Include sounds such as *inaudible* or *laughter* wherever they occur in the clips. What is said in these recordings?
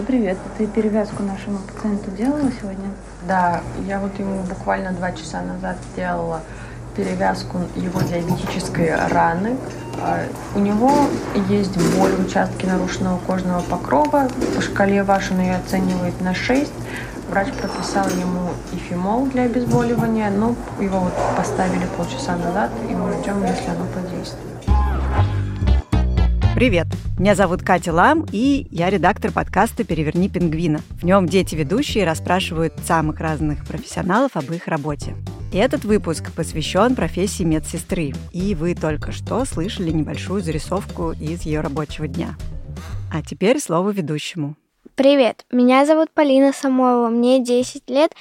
Маша, привет. Ты перевязку нашему пациенту делала сегодня? Да, я вот ему буквально два часа назад сделала перевязку его диабетической раны. А, у него есть боль в участке нарушенного кожного покрова. По шкале вашей он ее оценивает на 6. Врач прописал ему ифимол для обезболивания, но его вот поставили полчаса назад, и мы ждем, если оно подействует. Привет! Меня зовут Катя Лам, и я редактор подкаста «Переверни пингвина». В нем дети-ведущие расспрашивают самых разных профессионалов об их работе. Этот выпуск посвящен профессии медсестры, и вы только что слышали небольшую зарисовку из ее рабочего дня. А теперь слово ведущему. Привет, меня зовут Полина Самойлова, мне 10 лет,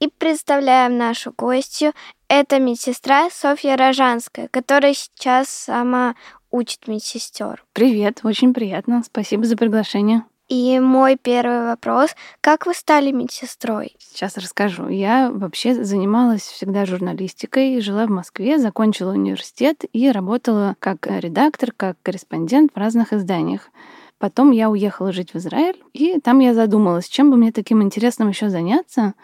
и представляем нашу гостью. Это медсестра Софья Рожанская, которая сейчас сама учит медсестер. Привет, очень приятно. Спасибо за приглашение. И мой первый вопрос. Как вы стали медсестрой? Сейчас расскажу. Я вообще занималась всегда журналистикой, жила в Москве, закончила университет и работала как редактор, как корреспондент в разных изданиях. Потом я уехала жить в Израиль, и там я задумалась, чем бы мне таким интересным еще заняться.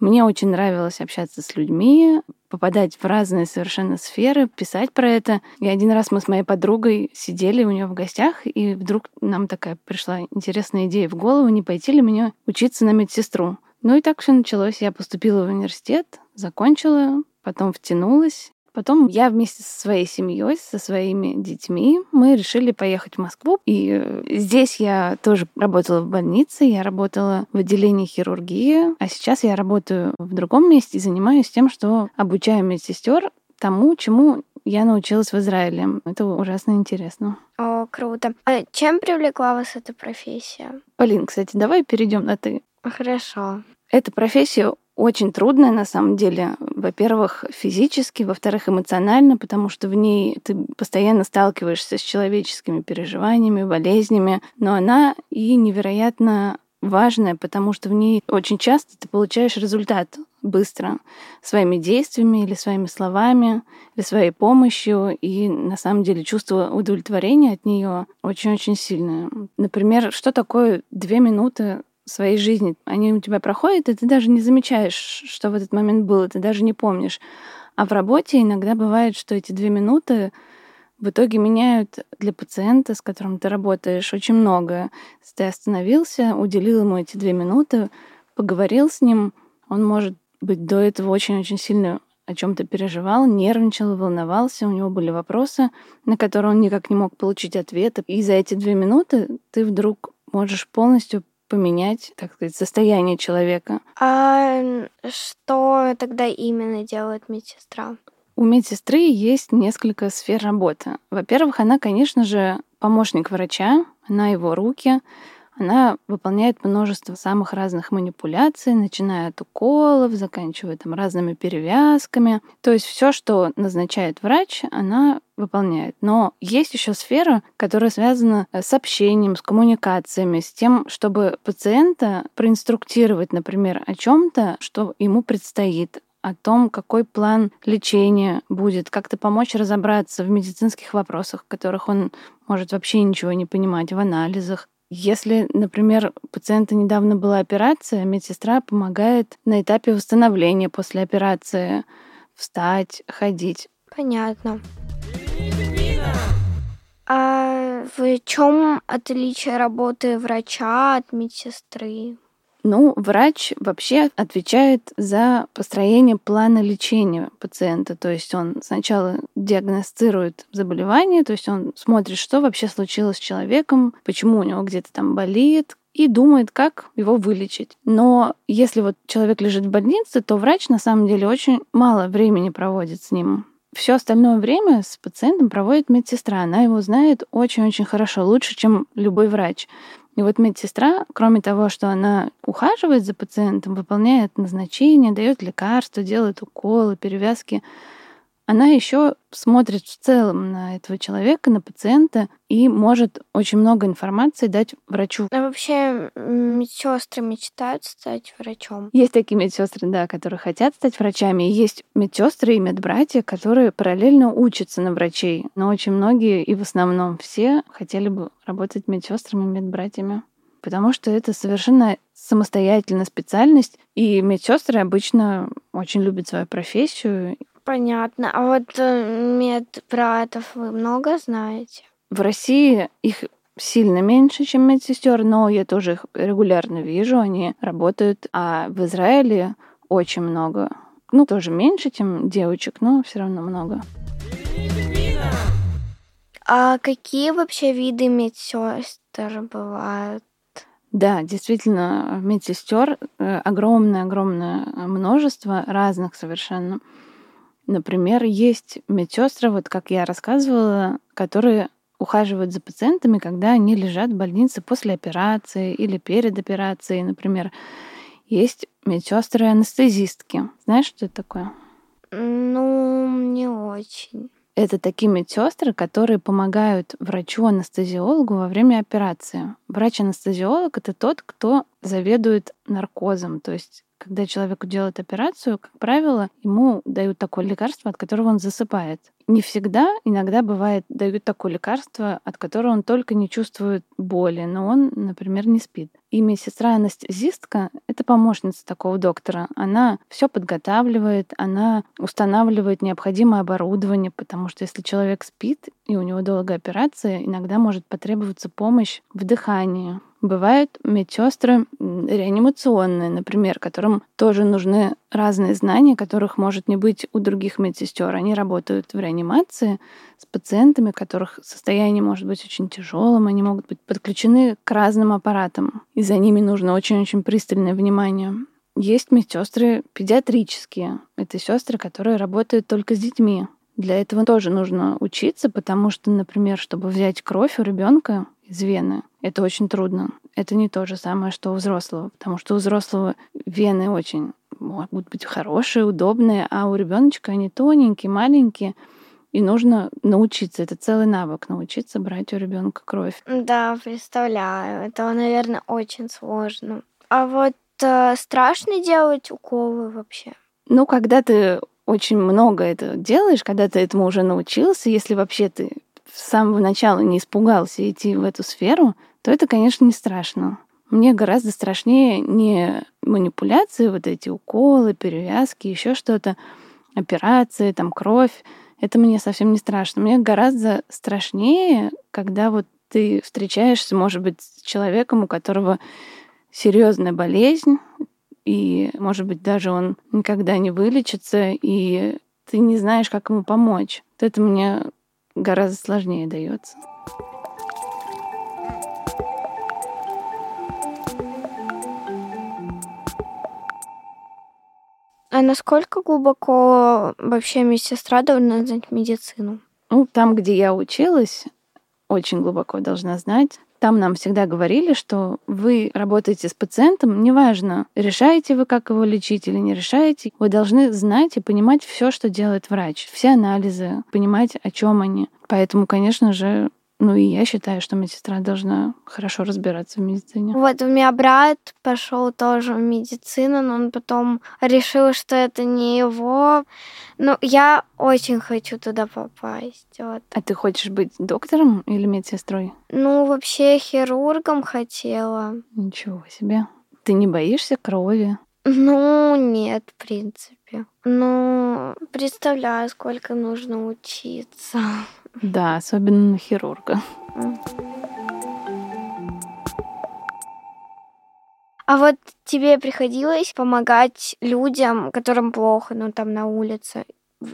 Мне очень нравилось общаться с людьми, попадать в разные совершенно сферы, писать про это. И один раз мы с моей подругой сидели у нее в гостях, и вдруг нам такая пришла интересная идея в голову, не пойти ли мне учиться на медсестру. Ну и так все началось. Я поступила в университет, закончила, потом втянулась, Потом я вместе со своей семьей, со своими детьми, мы решили поехать в Москву. И э, здесь я тоже работала в больнице, я работала в отделении хирургии, а сейчас я работаю в другом месте и занимаюсь тем, что обучаю медсестер тому, чему я научилась в Израиле. Это ужасно интересно. О, круто. А чем привлекла вас эта профессия? Полин, кстати, давай перейдем на ты. Хорошо. Эта профессия очень трудная на самом деле. Во-первых, физически, во-вторых, эмоционально, потому что в ней ты постоянно сталкиваешься с человеческими переживаниями, болезнями, но она и невероятно важная, потому что в ней очень часто ты получаешь результат быстро своими действиями или своими словами, или своей помощью, и на самом деле чувство удовлетворения от нее очень-очень сильное. Например, что такое две минуты своей жизни, они у тебя проходят, и ты даже не замечаешь, что в этот момент было, ты даже не помнишь. А в работе иногда бывает, что эти две минуты в итоге меняют для пациента, с которым ты работаешь, очень многое. Если ты остановился, уделил ему эти две минуты, поговорил с ним, он может быть до этого очень-очень сильно о чем-то переживал, нервничал, волновался, у него были вопросы, на которые он никак не мог получить ответа. И за эти две минуты ты вдруг можешь полностью поменять, так сказать, состояние человека. А что тогда именно делает медсестра? У медсестры есть несколько сфер работы. Во-первых, она, конечно же, помощник врача, она его руки, она выполняет множество самых разных манипуляций, начиная от уколов, заканчивая там разными перевязками. То есть все, что назначает врач, она выполняет. Но есть еще сфера, которая связана э, с общением, с коммуникациями, с тем, чтобы пациента проинструктировать, например, о чем-то, что ему предстоит, о том, какой план лечения будет, как-то помочь разобраться в медицинских вопросах, в которых он может вообще ничего не понимать, в анализах. Если, например, пациента недавно была операция, медсестра помогает на этапе восстановления после операции встать, ходить. Понятно. А в чем отличие работы врача от медсестры? Ну, врач вообще отвечает за построение плана лечения пациента. То есть он сначала диагностирует заболевание, то есть он смотрит, что вообще случилось с человеком, почему у него где-то там болит, и думает, как его вылечить. Но если вот человек лежит в больнице, то врач на самом деле очень мало времени проводит с ним. Все остальное время с пациентом проводит медсестра. Она его знает очень-очень хорошо, лучше, чем любой врач. И вот медсестра, кроме того, что она ухаживает за пациентом, выполняет назначения, дает лекарства, делает уколы, перевязки, она еще смотрит в целом на этого человека, на пациента и может очень много информации дать врачу. А вообще медсестры мечтают стать врачом? Есть такие медсестры, да, которые хотят стать врачами. И есть медсестры и медбратья, которые параллельно учатся на врачей. Но очень многие и в основном все хотели бы работать медсестрами и медбратьями. потому что это совершенно самостоятельная специальность, и медсестры обычно очень любят свою профессию. Понятно. А вот э, медбратов вы много знаете? В России их сильно меньше, чем медсестер, но я тоже их регулярно вижу, они работают. А в Израиле очень много. Ну, тоже меньше, чем девочек, но все равно много. А какие вообще виды медсестер бывают? Да, действительно, медсестер огромное-огромное множество разных совершенно. Например, есть медсестры, вот как я рассказывала, которые ухаживают за пациентами, когда они лежат в больнице после операции или перед операцией, например. Есть медсестры-анестезистки. Знаешь, что это такое? Ну, не очень. Это такие медсестры, которые помогают врачу-анестезиологу во время операции. Врач-анестезиолог это тот, кто заведует наркозом, то есть когда человеку делают операцию, как правило, ему дают такое лекарство, от которого он засыпает. Не всегда, иногда бывает, дают такое лекарство, от которого он только не чувствует боли, но он, например, не спит. И медсестра-анестезистка — это помощница такого доктора. Она все подготавливает, она устанавливает необходимое оборудование, потому что если человек спит и у него долгая операция, иногда может потребоваться помощь в дыхании, Бывают медсестры реанимационные, например, которым тоже нужны разные знания, которых может не быть у других медсестер. Они работают в реанимации с пациентами, которых состояние может быть очень тяжелым, они могут быть подключены к разным аппаратам, и за ними нужно очень-очень пристальное внимание. Есть медсестры педиатрические. Это сестры, которые работают только с детьми. Для этого тоже нужно учиться, потому что, например, чтобы взять кровь у ребенка из вены, это очень трудно. Это не то же самое, что у взрослого, потому что у взрослого вены очень могут быть хорошие, удобные, а у ребеночка они тоненькие, маленькие, и нужно научиться. Это целый навык научиться брать у ребенка кровь. Да, представляю. Это, наверное, очень сложно. А вот э, страшно делать уколы вообще? Ну, когда ты очень много это делаешь, когда ты этому уже научился, если вообще ты с самого начала не испугался идти в эту сферу, то это, конечно, не страшно. Мне гораздо страшнее не манипуляции, вот эти уколы, перевязки, еще что-то, операции, там кровь. Это мне совсем не страшно. Мне гораздо страшнее, когда вот ты встречаешься, может быть, с человеком, у которого серьезная болезнь, и, может быть, даже он никогда не вылечится, и ты не знаешь, как ему помочь. Вот это мне гораздо сложнее дается. А насколько глубоко вообще медсестра должна знать медицину? Ну, там, где я училась, очень глубоко должна знать. Там нам всегда говорили, что вы работаете с пациентом, неважно, решаете вы, как его лечить или не решаете, вы должны знать и понимать все, что делает врач, все анализы, понимать, о чем они. Поэтому, конечно же, ну и я считаю, что медсестра должна хорошо разбираться в медицине. Вот у меня брат пошел тоже в медицину, но он потом решил, что это не его. Ну, я очень хочу туда попасть. Вот. А ты хочешь быть доктором или медсестрой? Ну, вообще хирургом хотела. Ничего себе. Ты не боишься крови? Ну, нет, в принципе. Ну, представляю, сколько нужно учиться. Да, особенно на хирурга. А вот тебе приходилось помогать людям, которым плохо, ну там на улице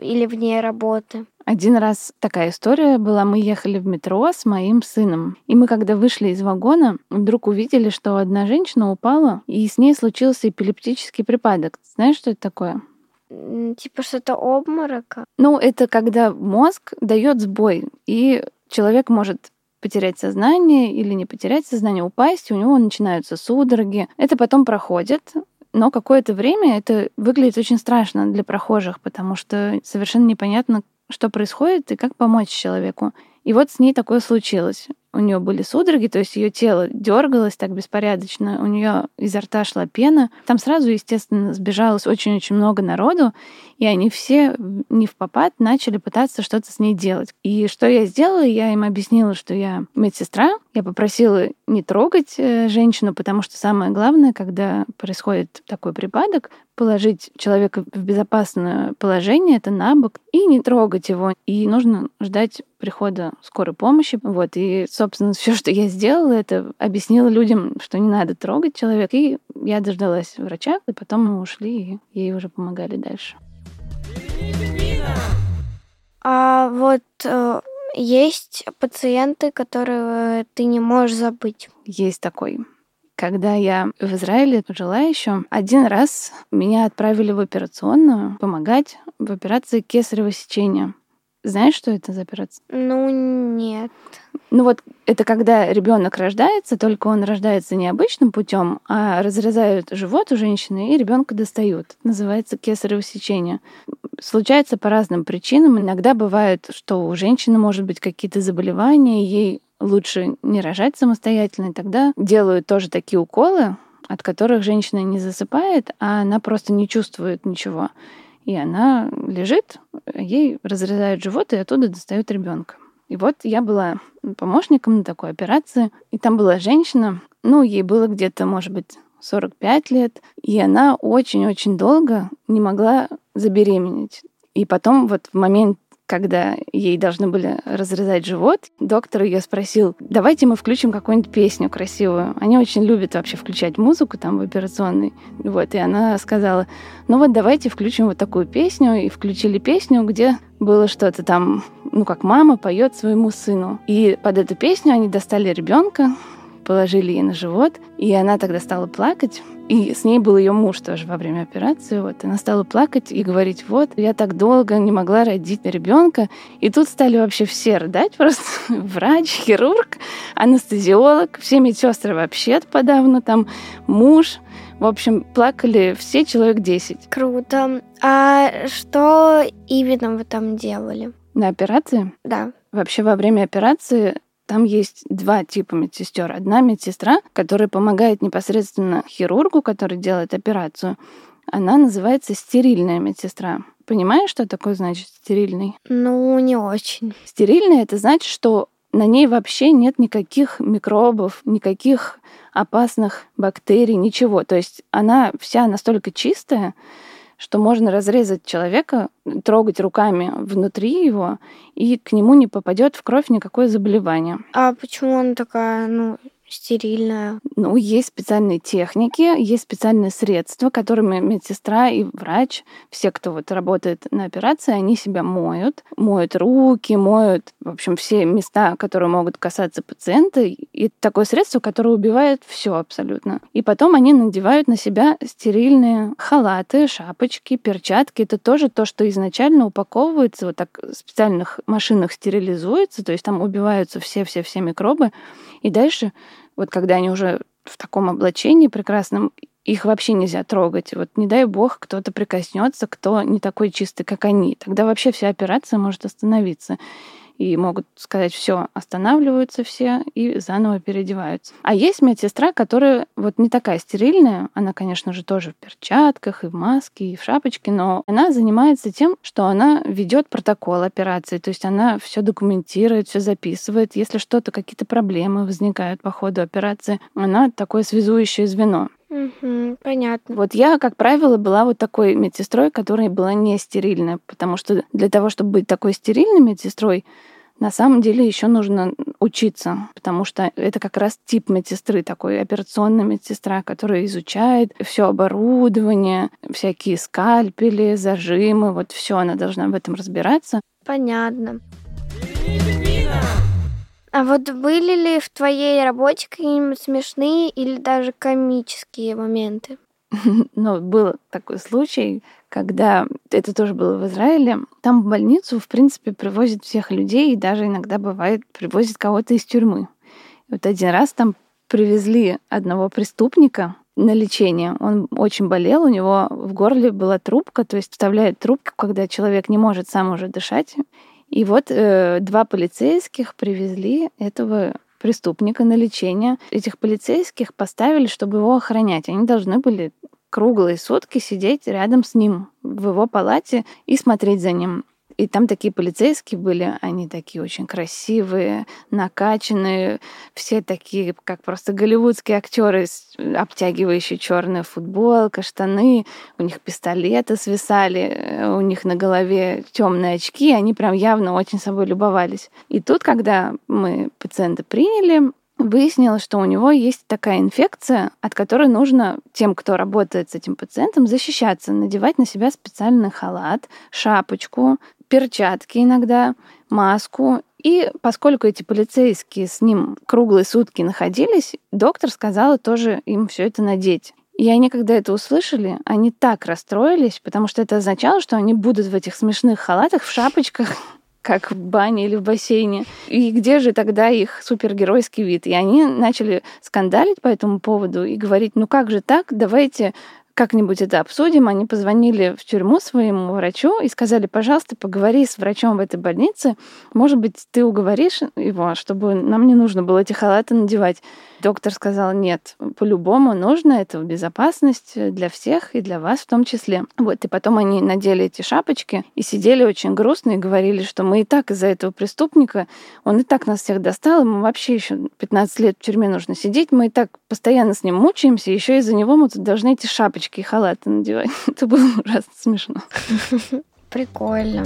или вне работы? Один раз такая история была. Мы ехали в метро с моим сыном. И мы, когда вышли из вагона, вдруг увидели, что одна женщина упала, и с ней случился эпилептический припадок. Знаешь, что это такое? Типа что-то обморока? Ну, это когда мозг дает сбой, и человек может потерять сознание или не потерять сознание, упасть, и у него начинаются судороги. Это потом проходит, но какое-то время это выглядит очень страшно для прохожих, потому что совершенно непонятно, что происходит и как помочь человеку. И вот с ней такое случилось у нее были судороги, то есть ее тело дергалось так беспорядочно, у нее изо рта шла пена. Там сразу, естественно, сбежалось очень-очень много народу, и они все не в попад начали пытаться что-то с ней делать. И что я сделала? Я им объяснила, что я медсестра. Я попросила не трогать э, женщину, потому что самое главное, когда происходит такой припадок, положить человека в безопасное положение, это на бок, и не трогать его. И нужно ждать прихода скорой помощи. Вот. И, собственно, *laughs* все, что я сделала, это объяснила людям, что не надо трогать человека. И я дождалась врача, и потом мы ушли, и ей уже помогали дальше. А вот э, есть пациенты, которые ты не можешь забыть. Есть такой. Когда я в Израиле жила еще, один раз меня отправили в операционную помогать в операции кесарево сечения. Знаешь, что это за операция? Ну, нет. Ну вот это когда ребенок рождается, только он рождается не обычным путем, а разрезают живот у женщины и ребенка достают. Это называется кесарево сечение. Случается по разным причинам. Иногда бывает, что у женщины может быть какие-то заболевания, ей лучше не рожать самостоятельно, и тогда делают тоже такие уколы, от которых женщина не засыпает, а она просто не чувствует ничего. И она лежит, ей разрезают живот, и оттуда достают ребенка. И вот я была помощником на такой операции, и там была женщина, ну, ей было где-то, может быть, 45 лет, и она очень-очень долго не могла забеременеть. И потом вот в момент когда ей должны были разрезать живот, доктор ее спросил, давайте мы включим какую-нибудь песню красивую. Они очень любят вообще включать музыку там в операционной. Вот, и она сказала, ну вот давайте включим вот такую песню. И включили песню, где было что-то там, ну как мама поет своему сыну. И под эту песню они достали ребенка, положили ей на живот, и она тогда стала плакать. И с ней был ее муж тоже во время операции. Вот она стала плакать и говорить, вот, я так долго не могла родить ребенка. И тут стали вообще все рыдать просто. *laughs* Врач, хирург, анестезиолог, все медсестры вообще подавно, там муж. В общем, плакали все человек 10. Круто. А что именно вы там делали? На операции? Да. Вообще во время операции там есть два типа медсестер. Одна медсестра, которая помогает непосредственно хирургу, который делает операцию. Она называется стерильная медсестра. Понимаешь, что такое значит стерильный? Ну, не очень. Стерильный это значит, что на ней вообще нет никаких микробов, никаких опасных бактерий, ничего. То есть она вся настолько чистая, что можно разрезать человека, трогать руками внутри его, и к нему не попадет в кровь никакое заболевание. А почему она такая, ну, стерильная. Ну, есть специальные техники, есть специальные средства, которыми медсестра и врач, все, кто вот работает на операции, они себя моют, моют руки, моют, в общем, все места, которые могут касаться пациента. И такое средство, которое убивает все абсолютно. И потом они надевают на себя стерильные халаты, шапочки, перчатки. Это тоже то, что изначально упаковывается, вот так в специальных машинах стерилизуется, то есть там убиваются все-все-все микробы. И дальше, вот когда они уже в таком облачении прекрасном, их вообще нельзя трогать. Вот не дай бог кто-то прикоснется, кто не такой чистый, как они. Тогда вообще вся операция может остановиться и могут сказать, все, останавливаются все и заново переодеваются. А есть медсестра, которая вот не такая стерильная, она, конечно же, тоже в перчатках и в маске, и в шапочке, но она занимается тем, что она ведет протокол операции, то есть она все документирует, все записывает. Если что-то, какие-то проблемы возникают по ходу операции, она такое связующее звено. Угу, понятно. Вот я, как правило, была вот такой медсестрой, которая была не стерильная, потому что для того, чтобы быть такой стерильной медсестрой, на самом деле еще нужно учиться, потому что это как раз тип медсестры, такой операционная медсестра, которая изучает все оборудование, всякие скальпели, зажимы, вот все, она должна в этом разбираться. Понятно. А вот были ли в твоей работе какие-нибудь смешные или даже комические моменты? *laughs* Ну, был такой случай, когда это тоже было в Израиле. Там в больницу, в принципе, привозят всех людей, и даже иногда бывает, привозят кого-то из тюрьмы. И вот один раз там привезли одного преступника на лечение. Он очень болел, у него в горле была трубка, то есть вставляют трубку, когда человек не может сам уже дышать. И вот э, два полицейских привезли этого преступника на лечение. Этих полицейских поставили, чтобы его охранять. Они должны были круглые сутки сидеть рядом с ним в его палате и смотреть за ним. И там такие полицейские были, они такие очень красивые, накачанные, все такие, как просто голливудские актеры, обтягивающие черная футболка, штаны, у них пистолеты свисали, у них на голове темные очки, они прям явно очень собой любовались. И тут, когда мы пациента приняли, выяснилось, что у него есть такая инфекция, от которой нужно тем, кто работает с этим пациентом, защищаться, надевать на себя специальный халат, шапочку, перчатки иногда, маску. И поскольку эти полицейские с ним круглые сутки находились, доктор сказала тоже им все это надеть. И они, когда это услышали, они так расстроились, потому что это означало, что они будут в этих смешных халатах, в шапочках, *laughs* как в бане или в бассейне. И где же тогда их супергеройский вид? И они начали скандалить по этому поводу и говорить, ну как же так, давайте как-нибудь это обсудим. Они позвонили в тюрьму своему врачу и сказали, пожалуйста, поговори с врачом в этой больнице. Может быть, ты уговоришь его, чтобы нам не нужно было эти халаты надевать. Доктор сказал, нет, по-любому нужно, это безопасность для всех и для вас в том числе. Вот, и потом они надели эти шапочки и сидели очень грустно и говорили, что мы и так из-за этого преступника, он и так нас всех достал, ему вообще еще 15 лет в тюрьме нужно сидеть, мы и так постоянно с ним мучаемся, еще из-за него мы тут должны эти шапочки и халаты надевать. *laughs* Это было ужасно смешно. Прикольно.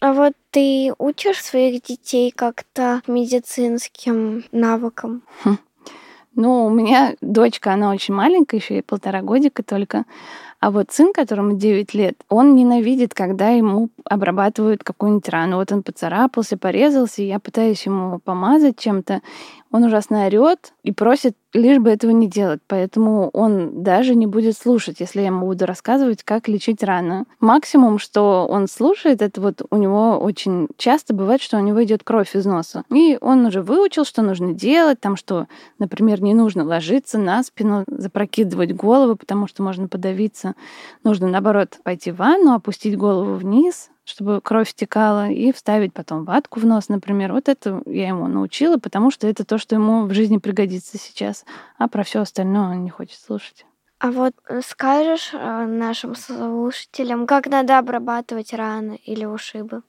А вот ты учишь своих детей как-то медицинским навыкам? Хм. Ну, у меня дочка, она очень маленькая, еще и полтора годика только. А вот сын, которому 9 лет, он ненавидит, когда ему обрабатывают какую-нибудь рану. Вот он поцарапался, порезался, и я пытаюсь ему помазать чем-то. Он ужасно орет и просит лишь бы этого не делать. Поэтому он даже не будет слушать, если я ему буду рассказывать, как лечить рану. Максимум, что он слушает, это вот у него очень часто бывает, что у него идет кровь из носа. И он уже выучил, что нужно делать, там, что, например, не нужно ложиться на спину, запрокидывать голову, потому что можно подавиться. Нужно, наоборот, пойти в ванну, опустить голову вниз, чтобы кровь стекала, и вставить потом ватку в нос, например. Вот это я ему научила, потому что это то, что ему в жизни пригодится сейчас. А про все остальное он не хочет слушать. А вот э, скажешь э, нашим слушателям, как надо обрабатывать раны или ушибы?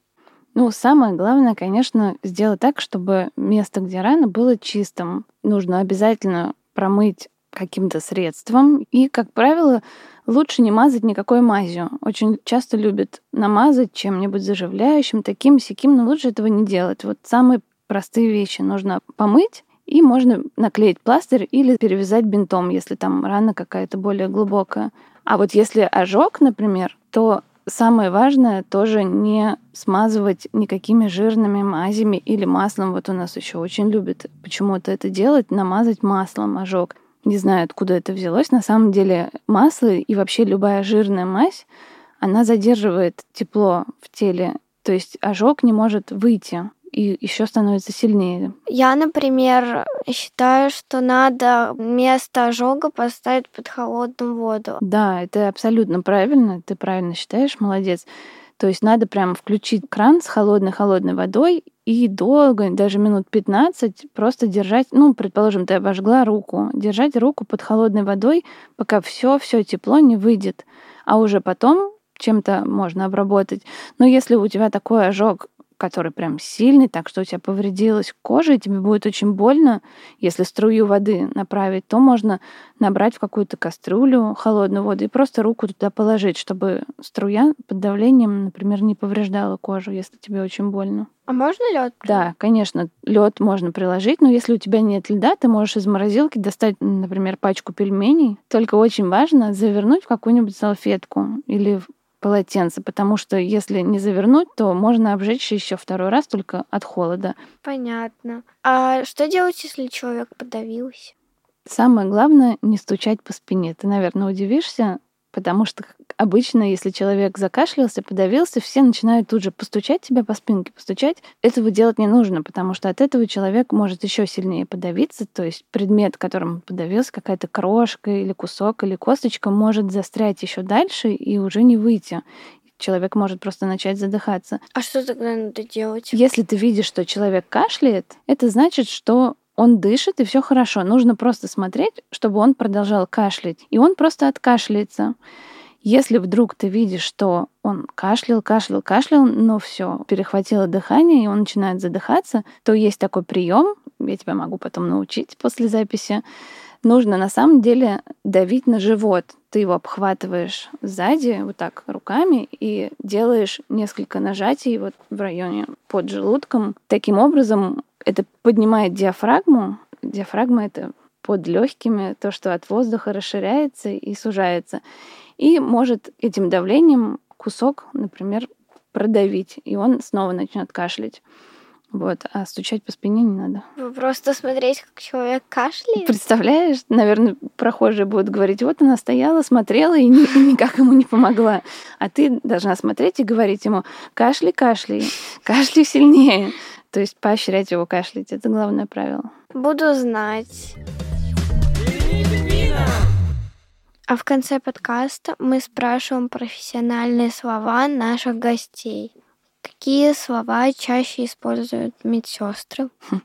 Ну, самое главное, конечно, сделать так, чтобы место, где рана, было чистым. Нужно обязательно промыть каким-то средством. И, как правило, лучше не мазать никакой мазью. Очень часто любят намазать чем-нибудь заживляющим, таким сяким, но лучше этого не делать. Вот самые простые вещи нужно помыть, и можно наклеить пластырь или перевязать бинтом, если там рана какая-то более глубокая. А вот если ожог, например, то самое важное тоже не смазывать никакими жирными мазями или маслом. Вот у нас еще очень любят почему-то это делать, намазать маслом ожог. Не знаю, откуда это взялось. На самом деле масло и вообще любая жирная мазь, она задерживает тепло в теле. То есть ожог не может выйти и еще становится сильнее. Я, например, считаю, что надо место ожога поставить под холодную воду. Да, это абсолютно правильно. Ты правильно считаешь, молодец. То есть надо прямо включить кран с холодной-холодной водой и долго, даже минут 15, просто держать, ну, предположим, ты обожгла руку, держать руку под холодной водой, пока все, все тепло не выйдет. А уже потом чем-то можно обработать. Но если у тебя такой ожог который прям сильный, так что у тебя повредилась кожа, и тебе будет очень больно, если струю воды направить, то можно набрать в какую-то кастрюлю холодную воду и просто руку туда положить, чтобы струя под давлением, например, не повреждала кожу, если тебе очень больно. А можно лед? Да, конечно, лед можно приложить, но если у тебя нет льда, ты можешь из морозилки достать, например, пачку пельменей. Только очень важно завернуть в какую-нибудь салфетку или полотенце, потому что если не завернуть, то можно обжечь еще второй раз только от холода. Понятно. А что делать, если человек подавился? Самое главное не стучать по спине. Ты, наверное, удивишься, Потому что обычно, если человек закашлялся, подавился, все начинают тут же постучать тебя по спинке, постучать. Этого делать не нужно, потому что от этого человек может еще сильнее подавиться. То есть предмет, которым подавился, какая-то крошка или кусок или косточка, может застрять еще дальше и уже не выйти. человек может просто начать задыхаться. А что тогда надо делать? Если ты видишь, что человек кашляет, это значит, что он дышит, и все хорошо. Нужно просто смотреть, чтобы он продолжал кашлять. И он просто откашляется. Если вдруг ты видишь, что он кашлял, кашлял, кашлял, но все, перехватило дыхание, и он начинает задыхаться, то есть такой прием, я тебя могу потом научить после записи. Нужно на самом деле давить на живот. Ты его обхватываешь сзади вот так руками и делаешь несколько нажатий вот в районе под желудком. Таким образом это поднимает диафрагму. Диафрагма это под легкими, то, что от воздуха расширяется и сужается и может этим давлением кусок, например, продавить, и он снова начнет кашлять. Вот, а стучать по спине не надо. Просто смотреть, как человек кашляет. Представляешь, наверное, прохожие будут говорить, вот она стояла, смотрела и никак ему не помогла. А ты должна смотреть и говорить ему, кашли, кашли, кашли сильнее. То есть поощрять его кашлять. Это главное правило. Буду знать. А в конце подкаста мы спрашиваем профессиональные слова наших гостей. Какие слова чаще используют медсестры? *laughs*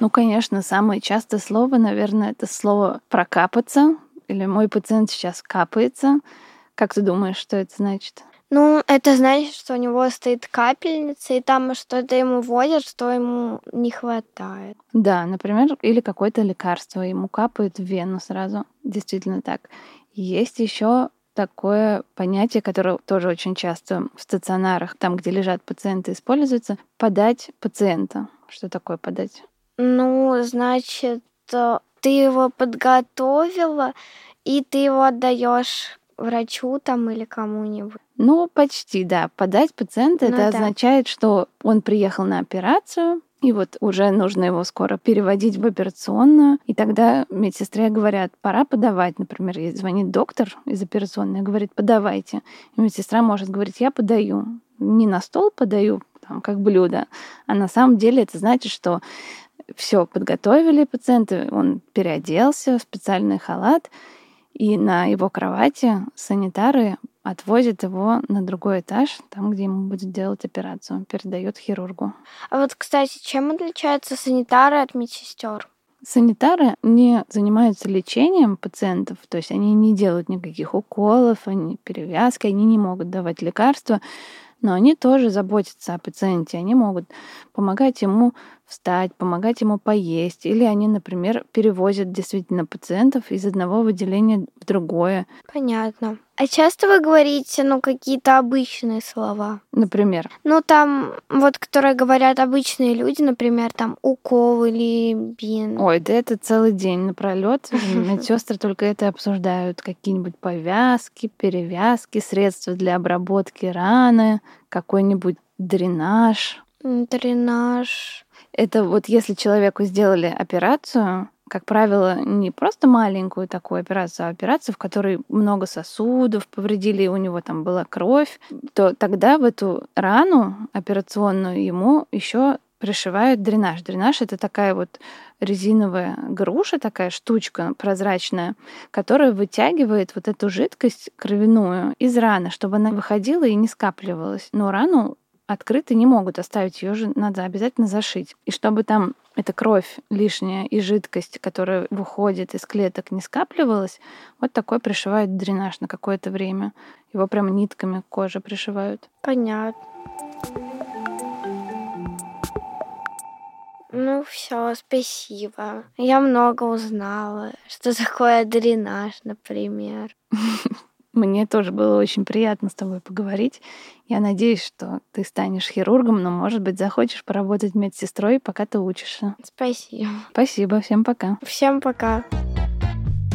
Ну, конечно, самое частое слово, наверное, это слово прокапаться. Или мой пациент сейчас капается. Как ты думаешь, что это значит? Ну, это значит, что у него стоит капельница, и там что-то ему вводят, что ему не хватает. Да, например, или какое-то лекарство ему капают в вену сразу. Действительно так. Есть еще такое понятие, которое тоже очень часто в стационарах, там, где лежат пациенты, используется, подать пациента. Что такое подать? Ну, значит, э, ты его подготовила, и ты его отдаешь врачу там или кому-нибудь. Ну, почти, да. Подать пациента ну, это да. означает, что он приехал на операцию, и вот уже нужно его скоро переводить в операционную. И тогда медсестре говорят, пора подавать. Например, ей звонит доктор из операционной говорит, подавайте. И медсестра может говорить, я подаю. Не на стол подаю, там, как блюдо, а на самом деле это значит, что все подготовили пациента, он переоделся в специальный халат, и на его кровати санитары отвозит его на другой этаж, там, где ему будет делать операцию, передает хирургу. А вот, кстати, чем отличаются санитары от медсестер? Санитары не занимаются лечением пациентов, то есть они не делают никаких уколов, они перевязки, они не могут давать лекарства, но они тоже заботятся о пациенте, они могут помогать ему встать, помогать ему поесть. Или они, например, перевозят действительно пациентов из одного выделения в другое. Понятно. А часто вы говорите, ну, какие-то обычные слова? Например? Ну, там, вот, которые говорят обычные люди, например, там, укол или бин. Ой, да это целый день напролет. *laughs* Медсестры только это обсуждают. Какие-нибудь повязки, перевязки, средства для обработки раны, какой-нибудь дренаж. Дренаж. Это вот если человеку сделали операцию, как правило, не просто маленькую такую операцию, а операцию, в которой много сосудов повредили, у него там была кровь, то тогда в эту рану операционную ему еще пришивают дренаж. Дренаж это такая вот резиновая груша, такая штучка прозрачная, которая вытягивает вот эту жидкость кровяную из раны, чтобы она выходила и не скапливалась. Но рану открытой не могут оставить, ее же надо обязательно зашить. И чтобы там эта кровь лишняя и жидкость, которая выходит из клеток, не скапливалась, вот такой пришивают дренаж на какое-то время. Его прям нитками к коже пришивают. Понятно. Ну все, спасибо. Я много узнала, что такое дренаж, например. *laughs* Мне тоже было очень приятно с тобой поговорить. Я надеюсь, что ты станешь хирургом, но, может быть, захочешь поработать медсестрой, пока ты учишься. Спасибо. Спасибо. Всем пока. Всем пока.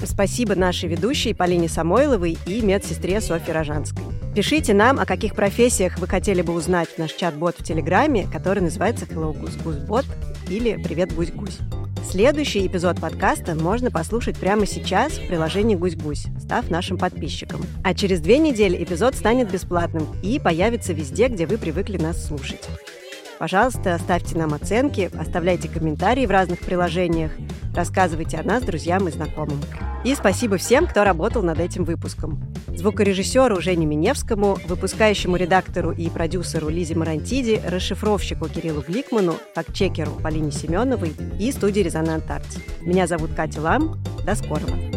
Спасибо нашей ведущей Полине Самойловой и медсестре Софье Рожанской. Пишите нам, о каких профессиях вы хотели бы узнать в наш чат-бот в Телеграме, который называется Hello Goose Goose Bot или Привет Гусь Гусь. Следующий эпизод подкаста можно послушать прямо сейчас в приложении «Гусь-Гусь», став нашим подписчиком. А через две недели эпизод станет бесплатным и появится везде, где вы привыкли нас слушать. Пожалуйста, ставьте нам оценки, оставляйте комментарии в разных приложениях, Рассказывайте о нас друзьям и знакомым. И спасибо всем, кто работал над этим выпуском. Звукорежиссеру Жене Миневскому, выпускающему редактору и продюсеру Лизе Марантиди, расшифровщику Кириллу Гликману, фактчекеру Полине Семеновой и студии «Резонант Арти». Меня зовут Катя Лам. До скорого!